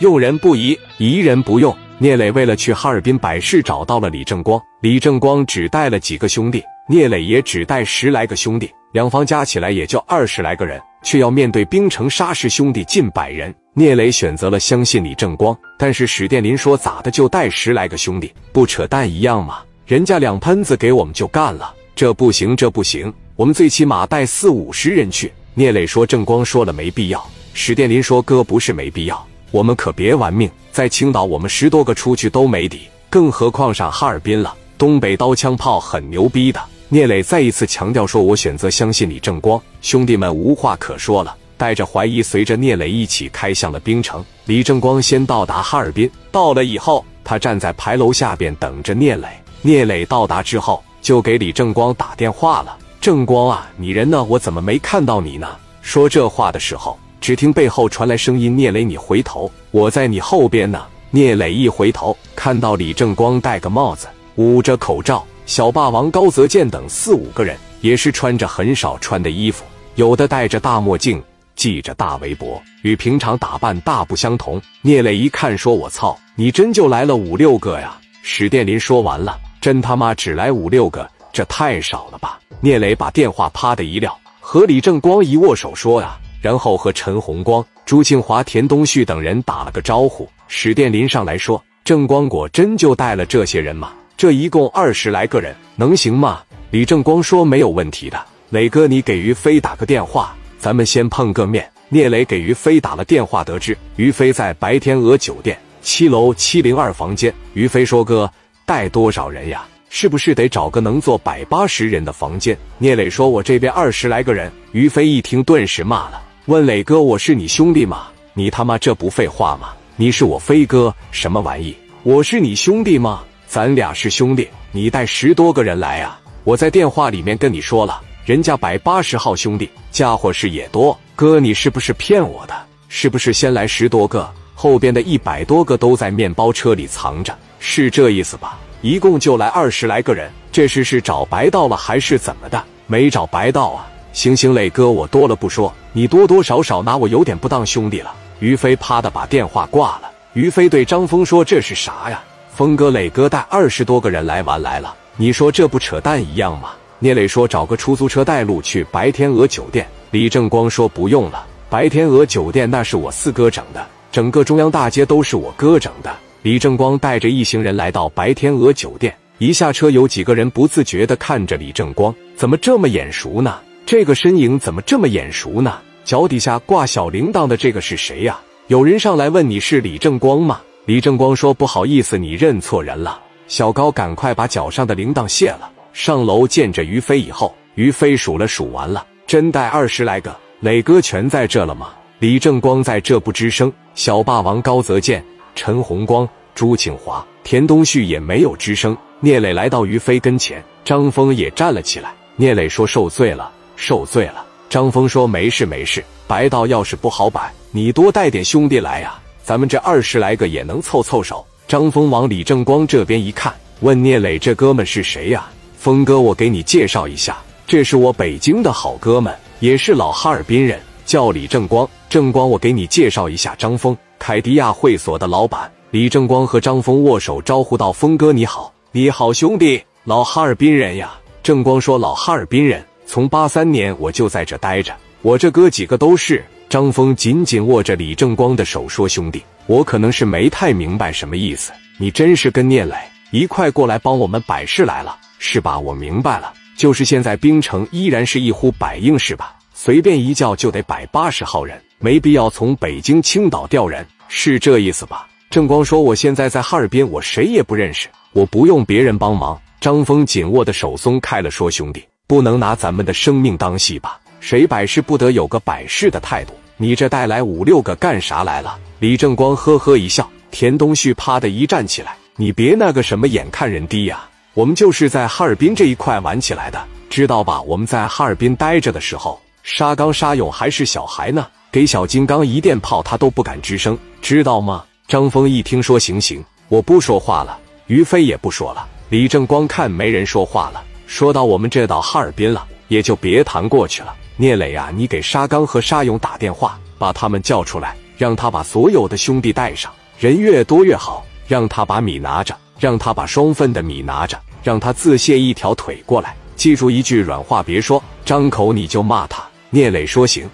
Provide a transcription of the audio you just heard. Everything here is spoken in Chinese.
用人不疑，疑人不用。聂磊为了去哈尔滨百事，找到了李正光。李正光只带了几个兄弟，聂磊也只带十来个兄弟，两方加起来也就二十来个人，却要面对冰城沙氏兄弟近百人。聂磊选择了相信李正光，但是史殿林说：“咋的就带十来个兄弟，不扯淡一样吗？人家两喷子给我们就干了，这不行，这不行，我们最起码带四五十人去。”聂磊说：“正光说了没必要。”史殿林说：“哥不是没必要。”我们可别玩命，在青岛我们十多个出去都没底，更何况上哈尔滨了。东北刀枪炮很牛逼的。聂磊再一次强调说：“我选择相信李正光。”兄弟们无话可说了，带着怀疑，随着聂磊一起开向了冰城。李正光先到达哈尔滨，到了以后，他站在牌楼下边等着聂磊。聂磊到达之后，就给李正光打电话了：“正光啊，你人呢？我怎么没看到你呢？”说这话的时候。只听背后传来声音：“聂磊，你回头，我在你后边呢。”聂磊一回头，看到李正光戴个帽子，捂着口罩，小霸王高泽健等四五个人也是穿着很少穿的衣服，有的戴着大墨镜，系着大围脖，与平常打扮大不相同。聂磊一看，说：“我操，你真就来了五六个呀？”史殿林说完了：“真他妈只来五六个，这太少了吧？”聂磊把电话啪的一撂，和李正光一握手，说：“呀。”然后和陈红光、朱庆华、田东旭等人打了个招呼。史殿林上来说：“郑光果真就带了这些人吗？这一共二十来个人，能行吗？”李正光说：“没有问题的。”磊哥，你给于飞打个电话，咱们先碰个面。聂磊给于飞打了电话，得知于飞在白天鹅酒店七楼七零二房间。于飞说：“哥，带多少人呀？是不是得找个能坐百八十人的房间？”聂磊说：“我这边二十来个人。”于飞一听，顿时骂了。问磊哥，我是你兄弟吗？你他妈这不废话吗？你是我飞哥，什么玩意？我是你兄弟吗？咱俩是兄弟，你带十多个人来啊！我在电话里面跟你说了，人家百八十号兄弟，家伙事也多。哥，你是不是骗我的？是不是先来十多个，后边的一百多个都在面包车里藏着？是这意思吧？一共就来二十来个人，这是是找白道了还是怎么的？没找白道啊！行行，磊哥，我多了不说，你多多少少拿我有点不当兄弟了。于飞啪的把电话挂了。于飞对张峰说：“这是啥呀？峰哥，磊哥带二十多个人来玩来了，你说这不扯淡一样吗？”聂磊说：“找个出租车带路去白天鹅酒店。”李正光说：“不用了，白天鹅酒店那是我四哥整的，整个中央大街都是我哥整的。”李正光带着一行人来到白天鹅酒店，一下车，有几个人不自觉的看着李正光，怎么这么眼熟呢？这个身影怎么这么眼熟呢？脚底下挂小铃铛的这个是谁呀？有人上来问你是李正光吗？李正光说：“不好意思，你认错人了。”小高赶快把脚上的铃铛卸了。上楼见着于飞以后，于飞数了数，完了，真带二十来个。磊哥全在这了吗？李正光在这不吱声。小霸王高泽健、陈红光、朱庆华、田东旭也没有吱声。聂磊来到于飞跟前，张峰也站了起来。聂磊说：“受罪了。”受罪了，张峰说：“没事没事，白道要是不好摆，你多带点兄弟来呀，咱们这二十来个也能凑凑手。”张峰往李正光这边一看，问聂磊：“这哥们是谁呀？”峰哥，我给你介绍一下，这是我北京的好哥们，也是老哈尔滨人，叫李正光。正光，我给你介绍一下，张峰，凯迪亚会所的老板。李正光和张峰握手招呼道：“峰哥你好，你好兄弟，老哈尔滨人呀。”正光说：“老哈尔滨人。”从八三年我就在这待着，我这哥几个都是。张峰紧紧握着李正光的手说：“兄弟，我可能是没太明白什么意思，你真是跟聂磊一块过来帮我们摆事来了，是吧？我明白了，就是现在冰城依然是一呼百应，是吧？随便一叫就得摆八十号人，没必要从北京、青岛调人，是这意思吧？”正光说：“我现在在哈尔滨，我谁也不认识，我不用别人帮忙。”张峰紧握的手松开了，说：“兄弟。”不能拿咱们的生命当戏吧？谁摆事不得有个摆事的态度？你这带来五六个干啥来了？李正光呵呵一笑，田东旭啪的一站起来，你别那个什么眼看人低呀！我们就是在哈尔滨这一块玩起来的，知道吧？我们在哈尔滨待着的时候，沙刚、沙勇还是小孩呢，给小金刚一电炮，他都不敢吱声，知道吗？张峰一听说行行，我不说话了，于飞也不说了。李正光看没人说话了。说到我们这到哈尔滨了，也就别谈过去了。聂磊啊，你给沙刚和沙勇打电话，把他们叫出来。让他把所有的兄弟带上，人越多越好。让他把米拿着，让他把双份的米拿着，让他自卸一条腿过来。记住一句软话，别说，张口你就骂他。聂磊说行。